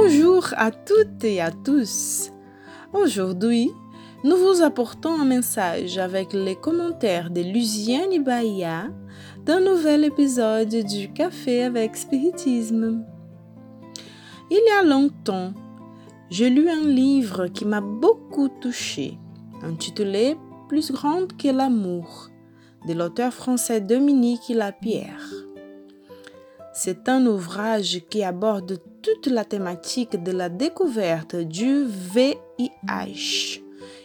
Bonjour à toutes et à tous. Aujourd'hui, nous vous apportons un message avec les commentaires de Lucienne Ibaya d'un nouvel épisode du Café avec Spiritisme. Il y a longtemps, j'ai lu un livre qui m'a beaucoup touché, intitulé Plus grande que l'amour, de l'auteur français Dominique Lapierre. C'est un ouvrage qui aborde toute la thématique de la découverte du VIH.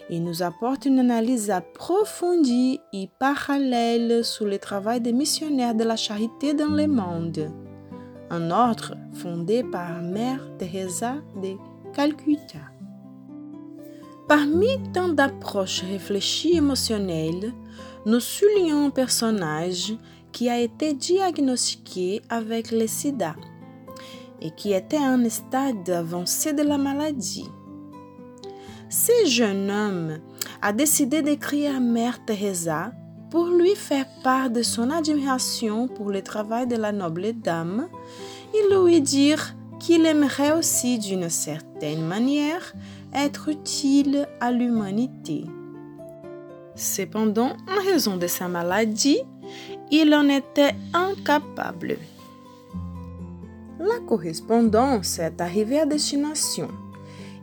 Il nous apporte une analyse approfondie et parallèle sur le travail des missionnaires de la charité dans le monde. Un ordre fondé par Mère Teresa de Calcutta. Parmi tant d'approches réfléchies émotionnelles, nous soulignons un personnage qui a été diagnostiqué avec le sida et qui était à un stade avancé de la maladie. Ce jeune homme a décidé d'écrire à Mère Teresa pour lui faire part de son admiration pour le travail de la noble dame et lui dire qu'il aimerait aussi d'une certaine manière être utile à l'humanité. Cependant, en raison de sa maladie, il en était incapable. La correspondance est arrivée à destination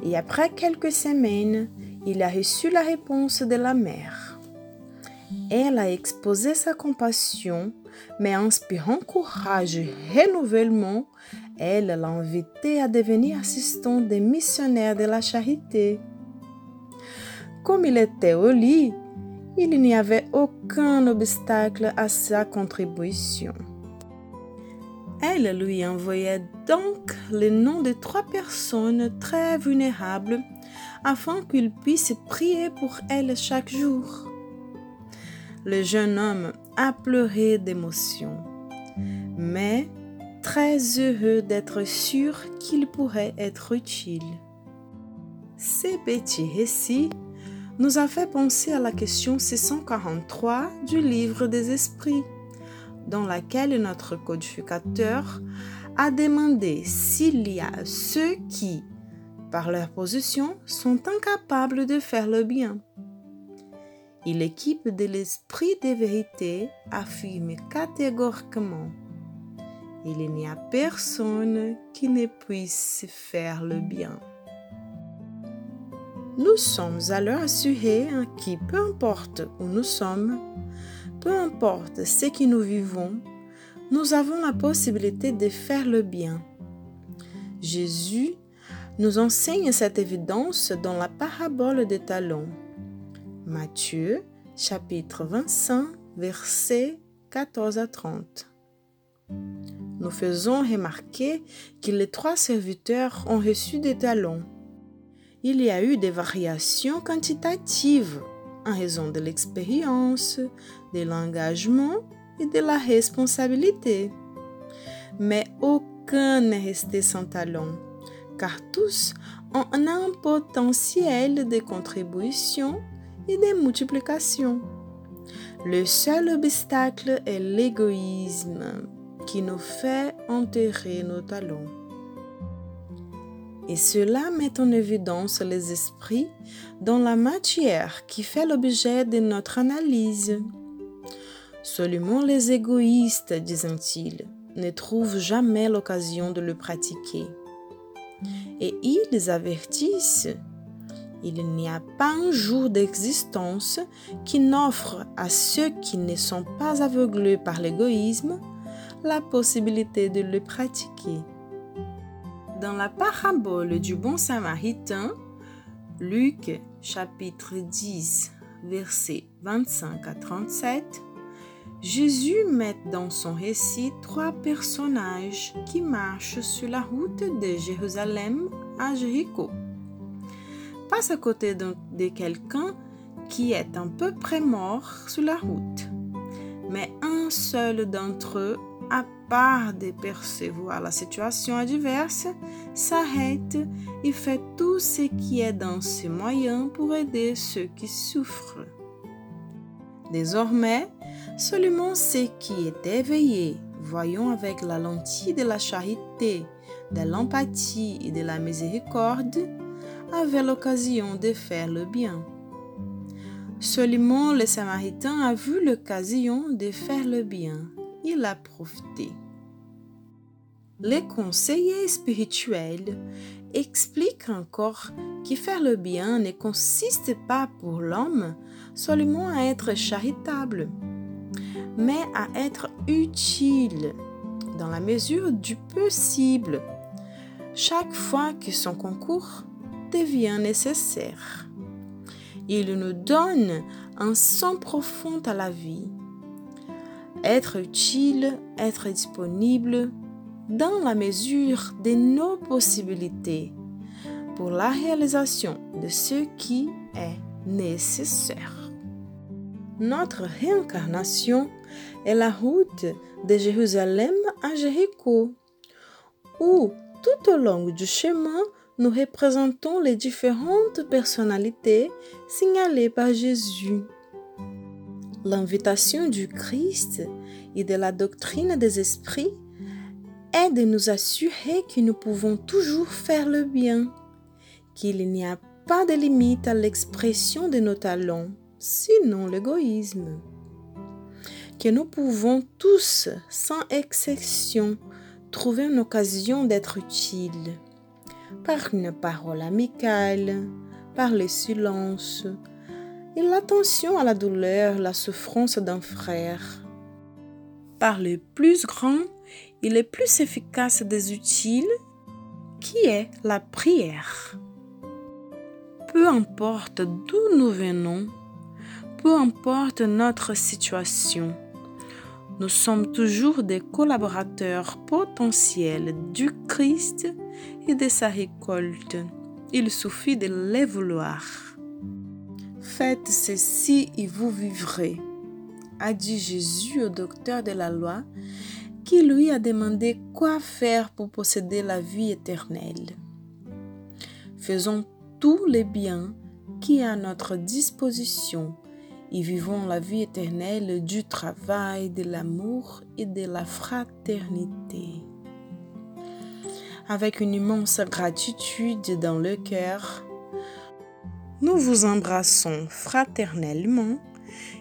et après quelques semaines, il a reçu la réponse de la mère. Elle a exposé sa compassion, mais inspirant courage et renouvellement, elle l'a invité à devenir assistant des missionnaires de la charité. Comme il était au lit, il n'y avait aucun obstacle à sa contribution. Elle lui envoyait donc les noms de trois personnes très vulnérables afin qu'il puisse prier pour elles chaque jour. Le jeune homme a pleuré d'émotion, mais très heureux d'être sûr qu'il pourrait être utile. Ces petits récits nous a fait penser à la question 643 du livre des esprits dans laquelle notre codificateur a demandé s'il y a ceux qui, par leur position, sont incapables de faire le bien. Et l'équipe de l'esprit de vérité affirme catégoriquement il n'y a personne qui ne puisse faire le bien. Nous sommes alors assurés qui, peu importe où nous sommes, peu importe ce que nous vivons, nous avons la possibilité de faire le bien. Jésus nous enseigne cette évidence dans la parabole des talons. Matthieu chapitre 25 versets 14 à 30. Nous faisons remarquer que les trois serviteurs ont reçu des talons. Il y a eu des variations quantitatives en raison de l'expérience, de l'engagement et de la responsabilité. Mais aucun n'est resté sans talent, car tous ont un potentiel de contribution et de multiplication. Le seul obstacle est l'égoïsme qui nous fait enterrer nos talents. Et cela met en évidence les esprits dans la matière qui fait l'objet de notre analyse. Seulement les égoïstes, disent-ils, ne trouvent jamais l'occasion de le pratiquer. Et ils avertissent, il n'y a pas un jour d'existence qui n'offre à ceux qui ne sont pas aveuglés par l'égoïsme la possibilité de le pratiquer. Dans la parabole du bon samaritain, Luc chapitre 10, versets 25 à 37, Jésus met dans son récit trois personnages qui marchent sur la route de Jérusalem à Jéricho. Passe à côté de, de quelqu'un qui est un peu près mort sur la route, mais un seul d'entre eux à part de percevoir la situation adverse, s'arrête et fait tout ce qui est dans ses moyens pour aider ceux qui souffrent. Désormais, seulement ceux qui étaient éveillés, voyant avec la lentille de la charité de l'empathie et de la miséricorde avait l'occasion de faire le bien. Seulement le Samaritain a vu l'occasion de faire le bien. Il a profité. Les conseillers spirituels expliquent encore que faire le bien ne consiste pas pour l'homme seulement à être charitable, mais à être utile dans la mesure du possible chaque fois que son concours devient nécessaire. Il nous donne un sens profond à la vie. Être utile, être disponible dans la mesure de nos possibilités pour la réalisation de ce qui est nécessaire. Notre réincarnation est la route de Jérusalem à Jéricho, où tout au long du chemin, nous représentons les différentes personnalités signalées par Jésus. L'invitation du Christ et de la doctrine des esprits est de nous assurer que nous pouvons toujours faire le bien, qu'il n'y a pas de limite à l'expression de nos talents, sinon l'égoïsme, que nous pouvons tous, sans exception, trouver une occasion d'être utiles par une parole amicale, par le silence l'attention à la douleur, la souffrance d'un frère. Par le plus grand et le plus efficace des utiles, qui est la prière. Peu importe d'où nous venons, peu importe notre situation, nous sommes toujours des collaborateurs potentiels du Christ et de sa récolte. Il suffit de les vouloir. Faites ceci et vous vivrez, a dit Jésus au docteur de la loi qui lui a demandé quoi faire pour posséder la vie éternelle. Faisons tous les biens qui est à notre disposition et vivons la vie éternelle du travail, de l'amour et de la fraternité. Avec une immense gratitude dans le cœur, nous vous embrassons fraternellement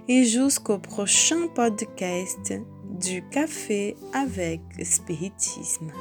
et jusqu'au prochain podcast du café avec spiritisme.